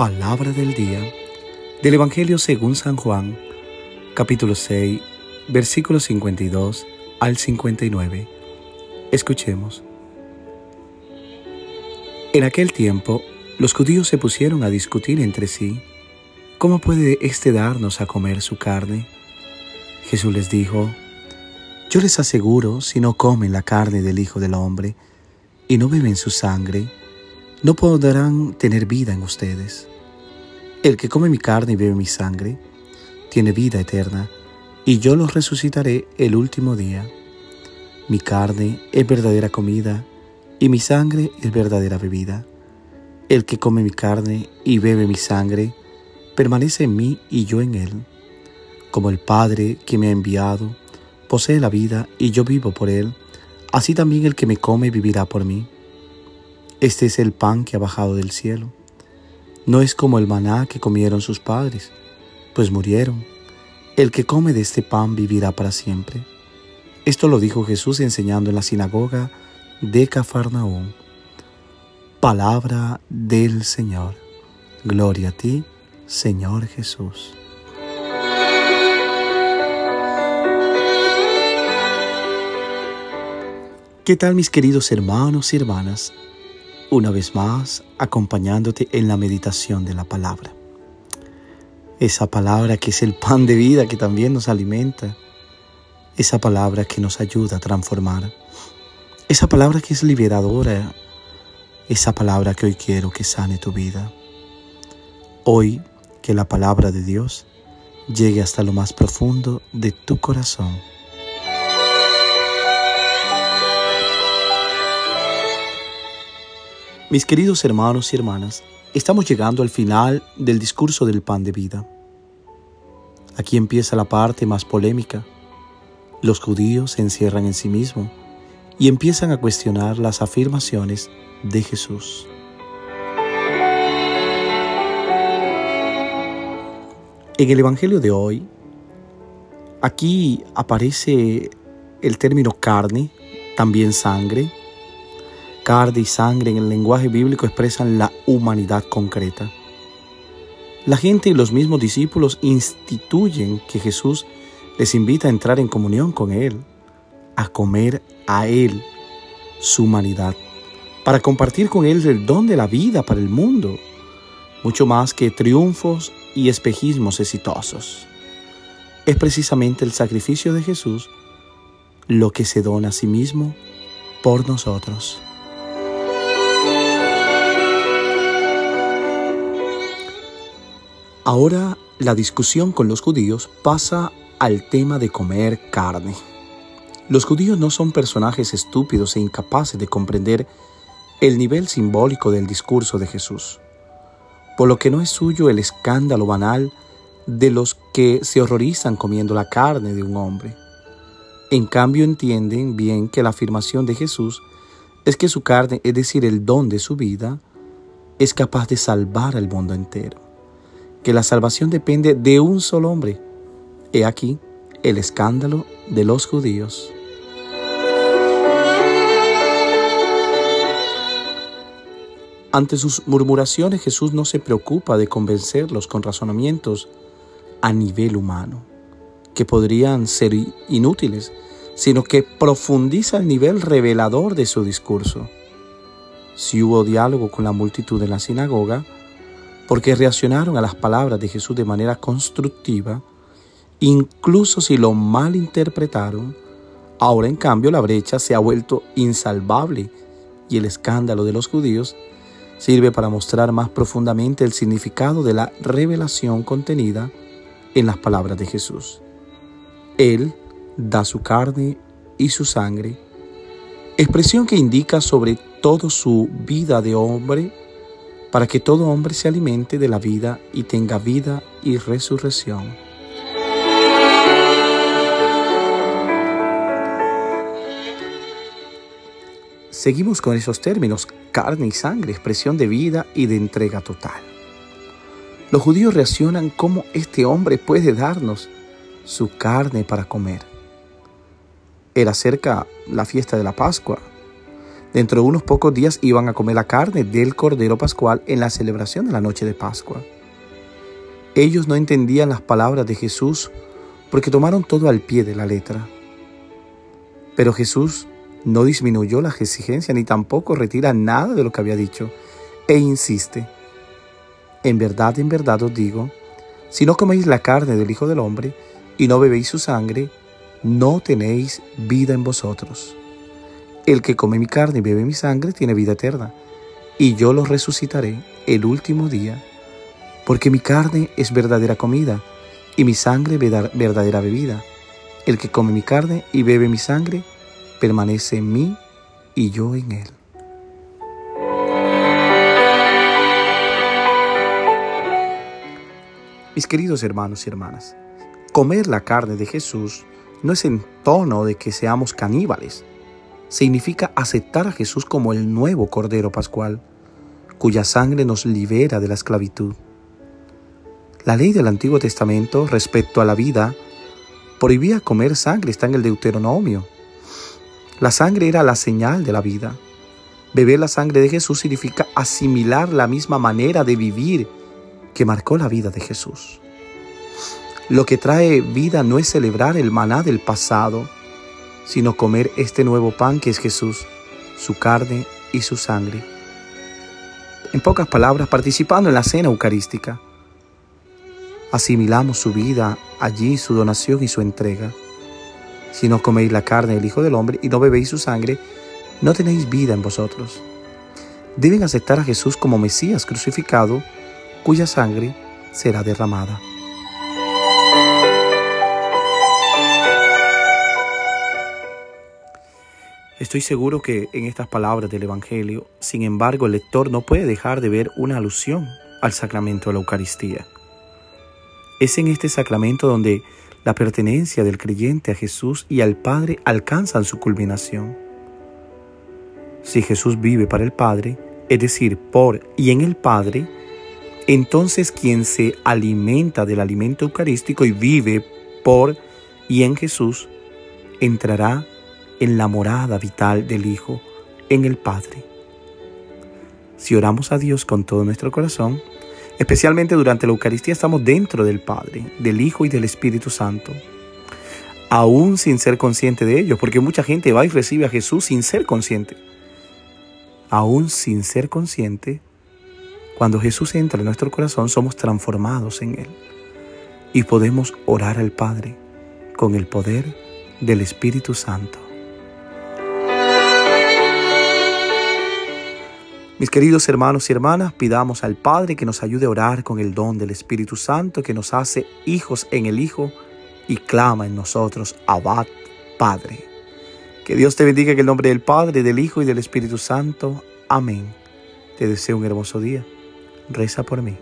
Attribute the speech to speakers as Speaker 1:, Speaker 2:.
Speaker 1: Palabra del día del Evangelio según San Juan, capítulo 6, versículos 52 al 59. Escuchemos. En aquel tiempo, los judíos se pusieron a discutir entre sí, ¿cómo puede éste darnos a comer su carne? Jesús les dijo, Yo les aseguro, si no comen la carne del Hijo del Hombre y no beben su sangre, no podrán tener vida en ustedes. El que come mi carne y bebe mi sangre, tiene vida eterna, y yo los resucitaré el último día. Mi carne es verdadera comida, y mi sangre es verdadera bebida. El que come mi carne y bebe mi sangre, permanece en mí y yo en él. Como el Padre que me ha enviado, posee la vida y yo vivo por él, así también el que me come vivirá por mí. Este es el pan que ha bajado del cielo. No es como el maná que comieron sus padres, pues murieron. El que come de este pan vivirá para siempre. Esto lo dijo Jesús enseñando en la sinagoga de Cafarnaúm. Palabra del Señor. Gloria a ti, Señor Jesús. ¿Qué tal mis queridos hermanos y hermanas? Una vez más acompañándote en la meditación de la palabra. Esa palabra que es el pan de vida que también nos alimenta. Esa palabra que nos ayuda a transformar. Esa palabra que es liberadora. Esa palabra que hoy quiero que sane tu vida. Hoy que la palabra de Dios llegue hasta lo más profundo de tu corazón Mis queridos hermanos y hermanas, estamos llegando al final del discurso del pan de vida. Aquí empieza la parte más polémica. Los judíos se encierran en sí mismos y empiezan a cuestionar las afirmaciones de Jesús. En el Evangelio de hoy, aquí aparece el término carne, también sangre, carne y sangre en el lenguaje bíblico expresan la humanidad concreta. La gente y los mismos discípulos instituyen que Jesús les invita a entrar en comunión con Él, a comer a Él su humanidad, para compartir con Él el don de la vida para el mundo, mucho más que triunfos y espejismos exitosos. Es precisamente el sacrificio de Jesús lo que se dona a sí mismo por nosotros. Ahora la discusión con los judíos pasa al tema de comer carne. Los judíos no son personajes estúpidos e incapaces de comprender el nivel simbólico del discurso de Jesús, por lo que no es suyo el escándalo banal de los que se horrorizan comiendo la carne de un hombre. En cambio entienden bien que la afirmación de Jesús es que su carne, es decir, el don de su vida, es capaz de salvar al mundo entero que la salvación depende de un solo hombre. He aquí el escándalo de los judíos. Ante sus murmuraciones Jesús no se preocupa de convencerlos con razonamientos a nivel humano, que podrían ser inútiles, sino que profundiza el nivel revelador de su discurso. Si hubo diálogo con la multitud en la sinagoga, porque reaccionaron a las palabras de Jesús de manera constructiva, incluso si lo malinterpretaron, ahora en cambio la brecha se ha vuelto insalvable y el escándalo de los judíos sirve para mostrar más profundamente el significado de la revelación contenida en las palabras de Jesús. Él da su carne y su sangre, expresión que indica sobre todo su vida de hombre para que todo hombre se alimente de la vida y tenga vida y resurrección. Seguimos con esos términos, carne y sangre, expresión de vida y de entrega total. Los judíos reaccionan cómo este hombre puede darnos su carne para comer. Era cerca la fiesta de la Pascua, Dentro de unos pocos días iban a comer la carne del Cordero Pascual en la celebración de la noche de Pascua. Ellos no entendían las palabras de Jesús porque tomaron todo al pie de la letra. Pero Jesús no disminuyó la exigencia ni tampoco retira nada de lo que había dicho e insiste, en verdad, en verdad os digo, si no coméis la carne del Hijo del Hombre y no bebéis su sangre, no tenéis vida en vosotros. El que come mi carne y bebe mi sangre tiene vida eterna, y yo lo resucitaré el último día, porque mi carne es verdadera comida y mi sangre verdadera bebida. El que come mi carne y bebe mi sangre permanece en mí y yo en él. Mis queridos hermanos y hermanas, comer la carne de Jesús no es en tono de que seamos caníbales. Significa aceptar a Jesús como el nuevo Cordero Pascual, cuya sangre nos libera de la esclavitud. La ley del Antiguo Testamento respecto a la vida prohibía comer sangre, está en el Deuteronomio. La sangre era la señal de la vida. Beber la sangre de Jesús significa asimilar la misma manera de vivir que marcó la vida de Jesús. Lo que trae vida no es celebrar el maná del pasado, sino comer este nuevo pan que es Jesús, su carne y su sangre. En pocas palabras, participando en la cena eucarística, asimilamos su vida allí, su donación y su entrega. Si no coméis la carne del Hijo del Hombre y no bebéis su sangre, no tenéis vida en vosotros. Deben aceptar a Jesús como Mesías crucificado, cuya sangre será derramada. Estoy seguro que en estas palabras del Evangelio, sin embargo, el lector no puede dejar de ver una alusión al sacramento de la Eucaristía. Es en este sacramento donde la pertenencia del creyente a Jesús y al Padre alcanzan su culminación. Si Jesús vive para el Padre, es decir, por y en el Padre, entonces quien se alimenta del alimento eucarístico y vive por y en Jesús, entrará en la morada vital del Hijo, en el Padre. Si oramos a Dios con todo nuestro corazón, especialmente durante la Eucaristía, estamos dentro del Padre, del Hijo y del Espíritu Santo, aún sin ser consciente de ello, porque mucha gente va y recibe a Jesús sin ser consciente. Aún sin ser consciente, cuando Jesús entra en nuestro corazón, somos transformados en Él y podemos orar al Padre con el poder del Espíritu Santo. Mis queridos hermanos y hermanas, pidamos al Padre que nos ayude a orar con el don del Espíritu Santo que nos hace hijos en el Hijo y clama en nosotros, Abad Padre. Que Dios te bendiga en el nombre del Padre, del Hijo y del Espíritu Santo. Amén. Te deseo un hermoso día. Reza por mí.